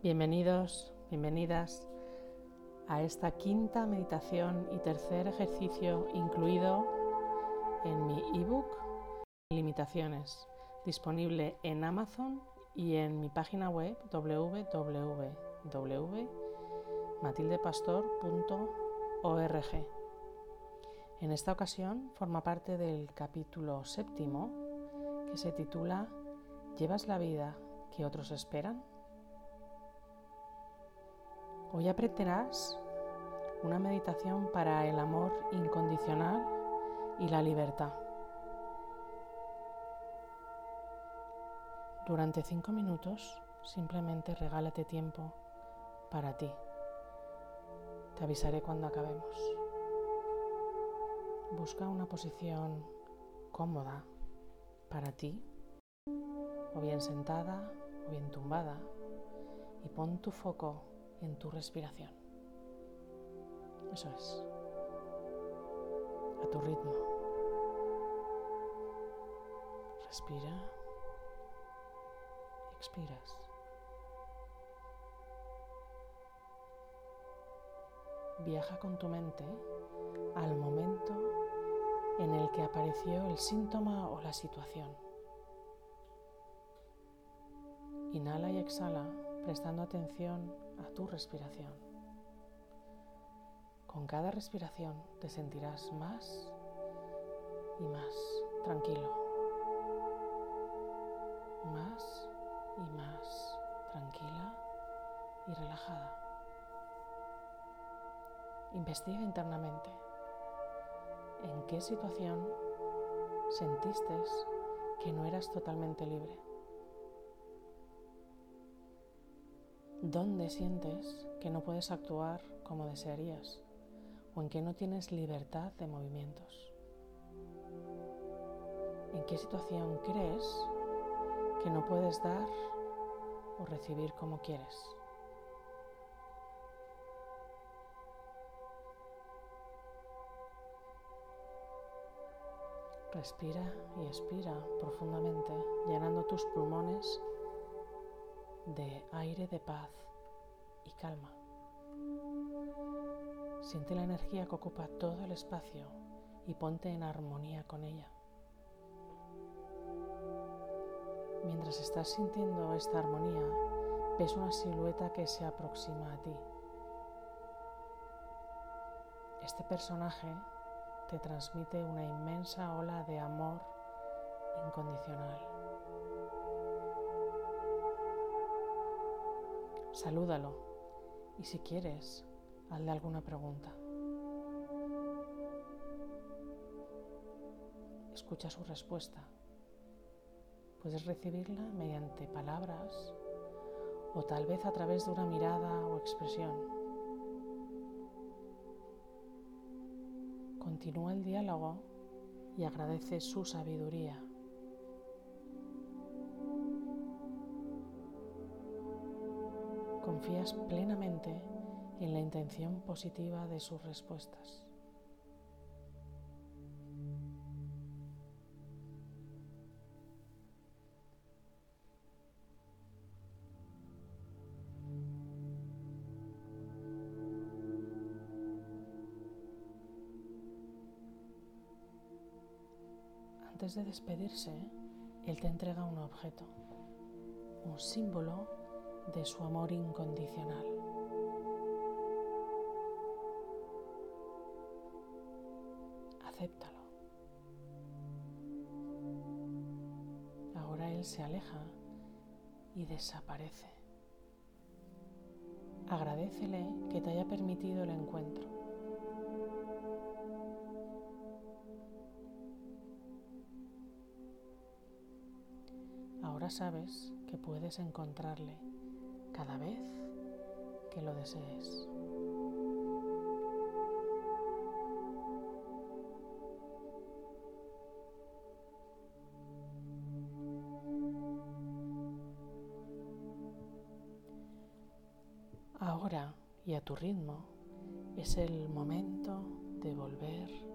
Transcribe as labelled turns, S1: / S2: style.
S1: Bienvenidos, bienvenidas a esta quinta meditación y tercer ejercicio incluido en mi ebook Limitaciones, disponible en Amazon y en mi página web www.matildepastor.org. En esta ocasión forma parte del capítulo séptimo que se titula ¿Llevas la vida que otros esperan? Hoy aprenderás una meditación para el amor incondicional y la libertad. Durante cinco minutos simplemente regálate tiempo para ti. Te avisaré cuando acabemos. Busca una posición cómoda para ti, o bien sentada o bien tumbada, y pon tu foco en tu respiración. Eso es. A tu ritmo. Respira. Expiras. Viaja con tu mente al momento en el que apareció el síntoma o la situación. Inhala y exhala prestando atención a tu respiración. Con cada respiración te sentirás más y más tranquilo. Más y más tranquila y relajada. Investiga internamente en qué situación sentiste que no eras totalmente libre. ¿Dónde sientes que no puedes actuar como desearías o en que no tienes libertad de movimientos? ¿En qué situación crees que no puedes dar o recibir como quieres? Respira y expira profundamente, llenando tus pulmones de aire de paz y calma. Siente la energía que ocupa todo el espacio y ponte en armonía con ella. Mientras estás sintiendo esta armonía, ves una silueta que se aproxima a ti. Este personaje te transmite una inmensa ola de amor incondicional. Salúdalo y si quieres, hazle alguna pregunta. Escucha su respuesta. Puedes recibirla mediante palabras o tal vez a través de una mirada o expresión. Continúa el diálogo y agradece su sabiduría. Confías plenamente en la intención positiva de sus respuestas. Antes de despedirse, él te entrega un objeto, un símbolo de su amor incondicional. Acéptalo. Ahora Él se aleja y desaparece. Agradecele que te haya permitido el encuentro. Ahora sabes que puedes encontrarle cada vez que lo desees. Ahora y a tu ritmo es el momento de volver